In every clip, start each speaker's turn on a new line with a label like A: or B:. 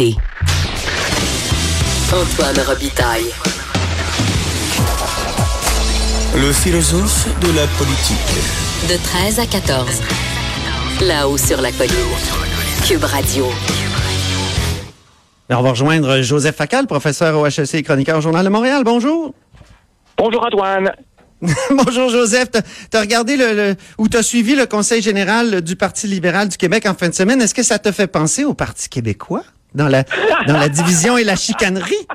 A: l'été. Antoine Robitaille.
B: Le philosophe de la politique.
A: De 13 à 14. Là-haut sur la colline. Cube Radio.
C: on va rejoindre Joseph Facal, professeur au HEC et chroniqueur au Journal de Montréal. Bonjour.
D: Bonjour Antoine.
C: Bonjour Joseph. Tu as regardé le, ou tu as suivi le Conseil général du Parti libéral du Québec en fin de semaine. Est-ce que ça te fait penser au Parti québécois? Dans la, dans la division et la chicanerie?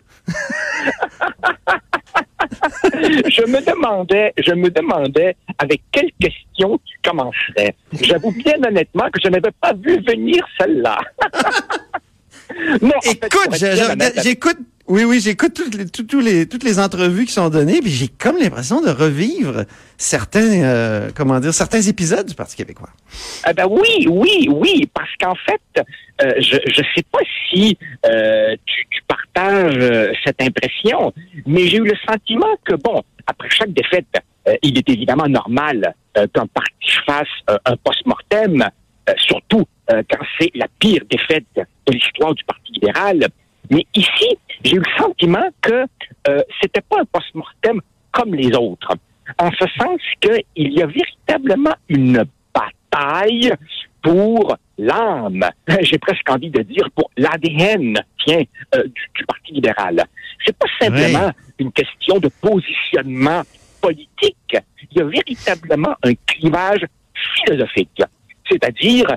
D: je me demandais, je me demandais avec quelle question tu commencerais. J'avoue bien honnêtement que je n'avais pas vu venir celle-là.
C: Écoute, j'écoute oui, oui, j'écoute toutes les, toutes les entrevues qui sont données, puis j'ai comme l'impression de revivre certains, euh, comment dire, certains épisodes du Parti québécois.
D: Eh ben oui, oui, oui, parce qu'en fait, euh, je ne sais pas si euh, tu, tu, partages cette impression, mais j'ai eu le sentiment que, bon, après chaque défaite, il est évidemment normal qu'un parti fasse un post-mortem, surtout quand c'est la pire défaite de l'histoire du Parti libéral. Mais ici, j'ai eu le sentiment que euh, c'était pas un post-mortem comme les autres, en ce sens qu'il y a véritablement une bataille pour l'âme, j'ai presque envie de dire pour l'ADN, tiens, euh, du, Parti libéral. C'est pas simplement une question de positionnement politique. Il y a véritablement un clivage philosophique, c'est-à-dire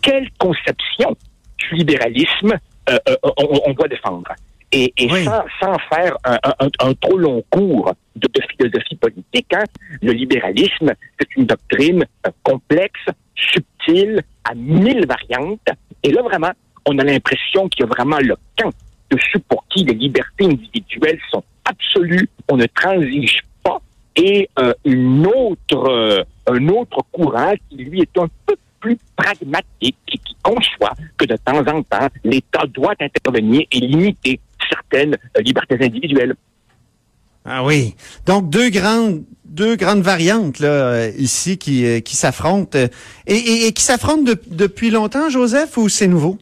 D: quelle conception du libéralisme euh, euh, on, doit défendre? Et, sans, faire un, trop long cours de, philosophie politique, hein, le libéralisme, c'est une doctrine euh, complexe, subtile, à mille variantes. Et là, vraiment, on a l'impression qu'il y a vraiment le camp de ceux pour qui les libertés individuelles sont absolues, on ne transige pas, et une autre, un autre courant qui, lui, est un peu plus pragmatique qui conçoit que de temps en temps, l'État doit intervenir et limiter certaines euh, libertés individuelles.
C: Ah oui. Donc deux grandes deux grandes variantes là euh, ici qui euh, qui s'affrontent et, qui s'affrontent depuis longtemps, Joseph, ou c'est nouveau?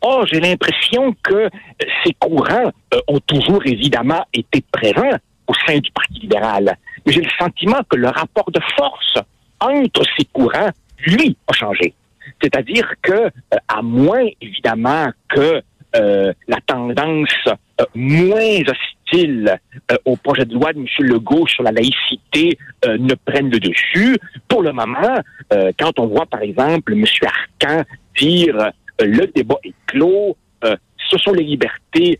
D: Oh, j'ai l'impression que ces courants ont toujours évidemment été présents au sein du Parti libéral. Mais j'ai le sentiment que le rapport de force entre ces courants lui, a changé. C'est-à-dire que, euh, à moins, évidemment, que euh, la tendance euh, moins hostile au projet de loi de M. Legault sur la laïcité ne prenne le dessus. Pour le moment, quand on voit, par exemple, M. Arcan dire le débat est clos, ce sont les libertés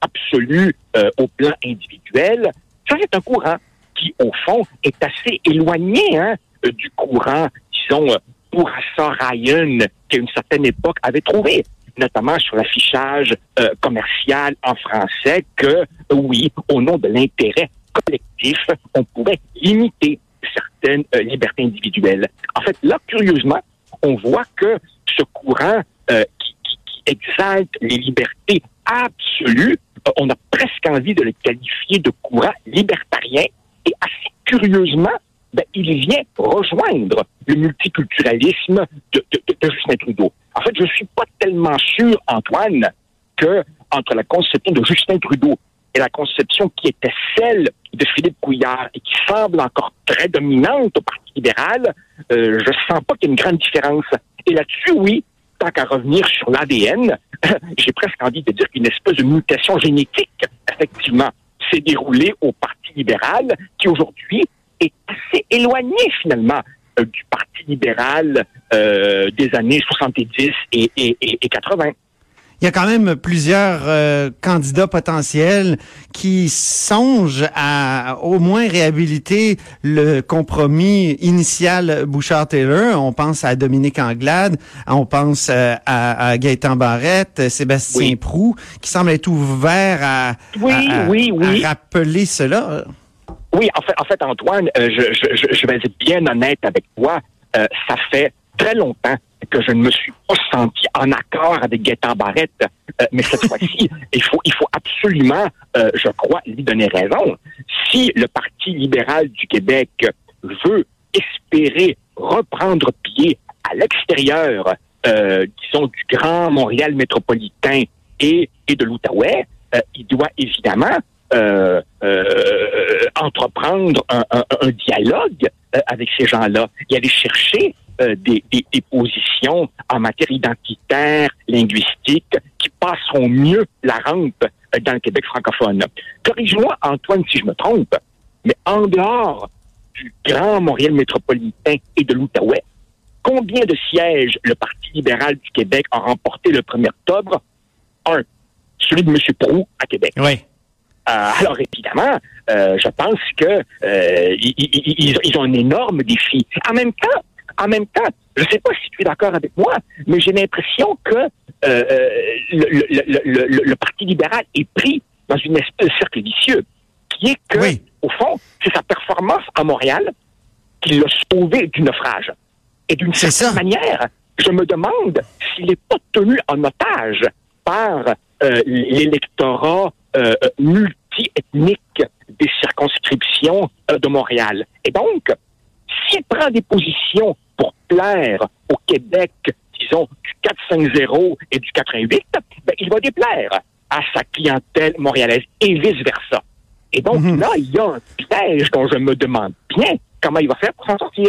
D: absolues au plan individuel, ça c'est un courant qui, au fond, est assez éloigné hein, du courant disons, euh, pour Ryan, qu'à une certaine époque avait trouvé, notamment sur l'affichage euh, commercial en français, que euh, oui, au nom de l'intérêt collectif, on pourrait limiter certaines libertés individuelles. En fait, là, curieusement, on voit que ce courant qui, qui, exalte les libertés absolues, on a presque envie de le qualifier de courant libertarien, et assez curieusement, ben, il vient rejoindre le multiculturalisme de, Justin Trudeau. En fait, je suis pas tellement sûr, Antoine, que entre la conception de Justin Trudeau et la conception qui était celle de Philippe Couillard et qui semble encore très dominante au Parti libéral, euh, je sens pas qu'il y ait une grande différence. Et là-dessus, oui, tant qu'à revenir sur l'ADN, j'ai presque envie de dire qu'une espèce de mutation génétique, effectivement, s'est déroulée au Parti libéral, qui aujourd'hui est assez éloigné finalement du Parti libéral euh, des années 70 et, et, et, 80
C: il y a quand même plusieurs euh, candidats potentiels qui songent à au moins réhabiliter le compromis initial Bouchard-Taylor. On pense à Dominique Anglade, on pense à, à Gaëtan Barrette, Sébastien Prou, qui semble être ouvert à,
D: oui, oui, oui.
C: à rappeler cela.
D: Oui, en fait, en fait Antoine, euh, je, je, je, vais être bien honnête avec toi. Euh, ça fait très longtemps que je ne me suis pas senti en accord avec Gaëtan Barrette. Euh, mais cette fois-ci, il faut, il faut absolument, je crois, lui donner raison. Si le Parti libéral du Québec veut espérer reprendre pied à l'extérieur euh, disons, du Grand Montréal métropolitain et, et de l'Outaouais, euh, il doit évidemment euh, euh, entreprendre un, dialogue euh, avec ces gens-là et aller chercher euh, des, positions en matière identitaire, linguistique, qui passeront mieux la rampe dans le Québec francophone. Corrige-moi, Antoine, si je me trompe, mais en dehors du Grand Montréal métropolitain et de l'Outaouais, combien de sièges le Parti libéral du Québec a remporté le 1er octobre? Un, celui de M. Proux à Québec.
C: Oui.
D: Euh, alors évidemment, euh, je pense que euh, ils, ils- ils- ils ont un énorme défi. En même temps, en même temps, je ne sais pas si tu es d'accord avec moi, mais j'ai l'impression que euh, le, le- le- le- le- le Parti libéral est pris dans une espèce de cercle vicieux, qui est que,
C: Oui.
D: au fond, c'est sa performance à Montréal qui l'a sauvé du naufrage. Et d'une certaine
C: ça.
D: manière, je me demande s'il n'est pas tenu en otage par l'électorat euh, multi-ethnique des circonscriptions euh, de Montréal. Et donc, s'il prend des positions pour plaire au Québec, disons, du 4-5-0 et du 88, ben, il va déplaire à sa clientèle montréalaise et vice-versa. Et donc,
C: Mhm.
D: là, il y a un piège dont je me demande bien comment il va faire pour s'en sortir.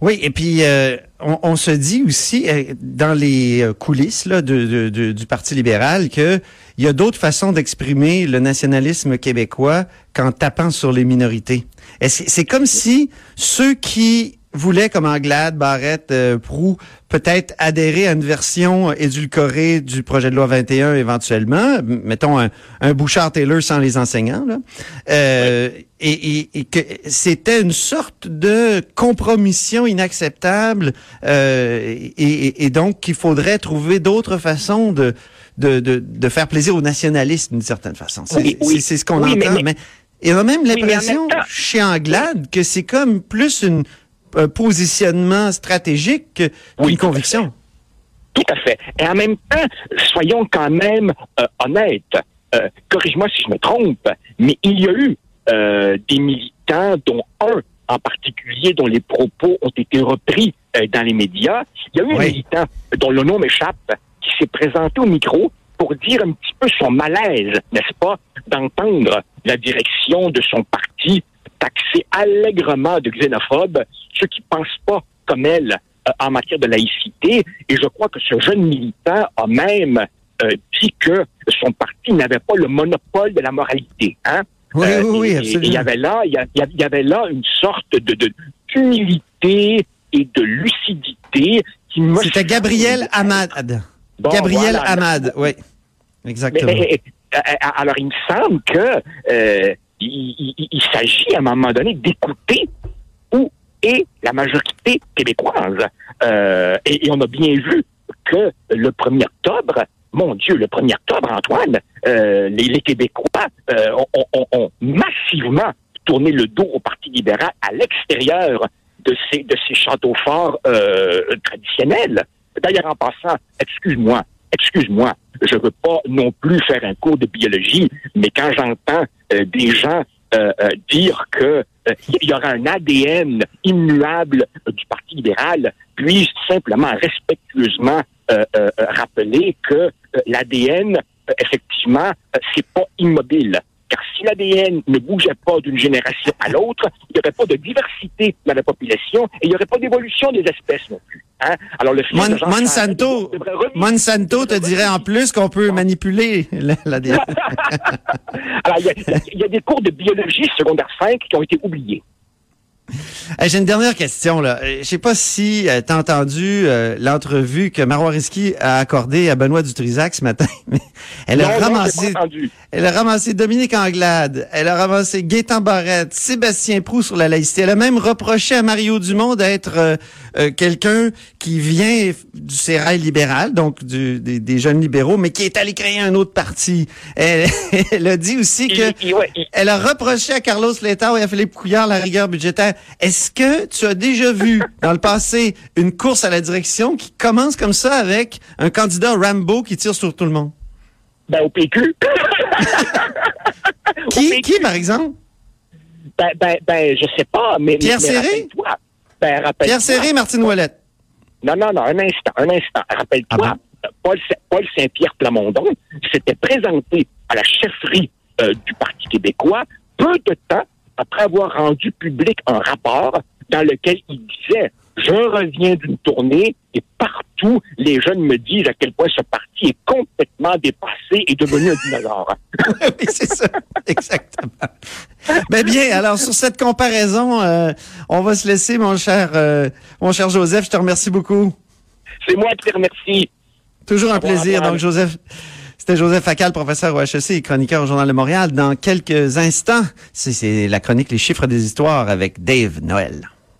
C: Oui, et puis euh, on, se dit aussi euh, dans les euh, coulisses de, du Parti libéral que il y a d'autres façons d'exprimer le nationalisme québécois qu'en tapant sur les minorités. C'est comme si ceux qui voulaient, comme Anglade, Barrette, euh, Proux, peut-être adhérer à une version édulcorée du projet de loi 21 éventuellement, mettons un, un Bouchard-Taylor sans les enseignants, là, euh, et, et- et que c'était une sorte de compromission inacceptable euh, et, et- donc qu'il faudrait trouver d'autres façons de, de, de, de faire plaisir aux nationalistes d'une certaine façon. C'est
D: Oui,
C: ce qu'on
D: mais-
C: entend.
D: mais-
C: Mais, il y a même
D: mais
C: l'impression
D: temps-
C: chez Anglade que c'est comme plus une, un positionnement stratégique
D: Oui, à
C: conviction.
D: Tout à fait. Et en même temps, soyons quand même euh, honnêtes. Euh, Corrige-moi si je me trompe, mais il y a eu euh, des militants, dont un en particulier, dont les propos ont été repris dans les médias. Il y a eu un militant dont le nom m'échappe, qui s'est présenté au micro pour dire un petit peu son malaise, n'est-ce pas, d'entendre la direction de son parti taxer allègrement de xénophobe ceux qui pensent pas comme elle euh, en matière de laïcité. Et je crois que ce jeune militant a même euh, dit que son parti n'avait pas le monopole de la moralité. Hein?
C: Oui,
D: Euh,
C: oui, oui,
D: et- et
C: absolument.
D: Il y avait là, il y avait là une sorte de d'humilité et de lucidité qui me
C: C'était Gabriel Hamad.
D: Bon,
C: Gabriel
D: voilà.
C: Hamad, oui. Exactement.
D: mais, euh, euh, alors, il me semble que euh, il, s'agit à un moment donné d'écouter où est la majorité québécoise. Euh, et, on a bien vu que le 1er octobre, mon Dieu, le 1er octobre, Antoine, euh, les, les Québécois euh, ont, ont- ont massivement tourné le dos au Parti libéral à l'extérieur de ces, de ces châteaux forts euh, traditionnels. D'ailleurs, en passant, excuse-moi, excuse-moi, je veux pas non plus faire un cours de biologie, mais quand j'entends euh, des gens euh, euh, dire que il y aura un ADN immuable du Parti libéral, puis simplement respectueusement rappeler que l'ADN, effectivement, c'est pas immobile? Car si l'ADN ne bougeait pas d'une génération à l'autre, il n'y aurait pas de diversité dans la population et il n'y aurait pas d'évolution des espèces non plus. Hein? Alors le
C: Mon-
D: de
C: Monsanto, Monsanto te dirait en plus qu'on peut manipuler la- l'ADN.
D: Alors, il y, y a des cours de biologie secondaire 5 qui ont été oubliés.
C: J'ai une dernière question. là. Euh, Je sais pas si tu as entendu euh, l'entrevue que Marois Risky a accordée à Benoît Dutrisac ce matin. elle a
D: Non,
C: ramassé... Elle a ramassé Dominique Anglade, elle a ramassé Gaétan Barrette, Sébastien Prou sur la laïcité. Elle a même reproché à Mario Dumont d'être euh, euh, quelqu'un qui vient du sérail libéral, donc du- des, des jeunes libéraux, mais qui est allé créer un autre parti. Elle, elle a dit aussi que...
D: Ouais,
C: Elle a reproché à Carlos Letao et à Philippe Couillard la rigueur budgétaire. Est-ce que tu as déjà vu dans le passé une course à la direction qui commence comme ça avec un candidat Rambo qui tire sur tout le monde?
D: Ben, au PQ. Au
C: Qui,
D: PQ.
C: qui par exemple?
D: Ben, ben, ben, je sais pas, mais.
C: Pierre
D: mais
C: Serré?
D: Ben.
C: Pierre Serré, Martine Ouellette.
D: Non, non, non, un instant, un instant. Rappelle-toi,
C: Ah
D: Paul Saint-Pierre Plamondon s'était présenté à la chefferie euh, du Parti québécois peu de temps après avoir rendu public un rapport dans lequel il disait je reviens d'une tournée et partout les jeunes me disent à quel point ce parti est complètement dépassé et devenu un dinosaure.
C: oui, c'est ça. Exactement. Mais bien, alors sur cette comparaison, euh, on va se laisser, mon cher, euh, mon cher Joseph. Je te remercie beaucoup.
D: C'est moi qui te remercie.
C: Toujours un plaisir. Donc, Joseph, c'était Joseph Facal, professeur au HEC et chroniqueur au Journal de Montréal. Dans quelques instants, c'est la chronique Les chiffres des histoires avec Dave Noël.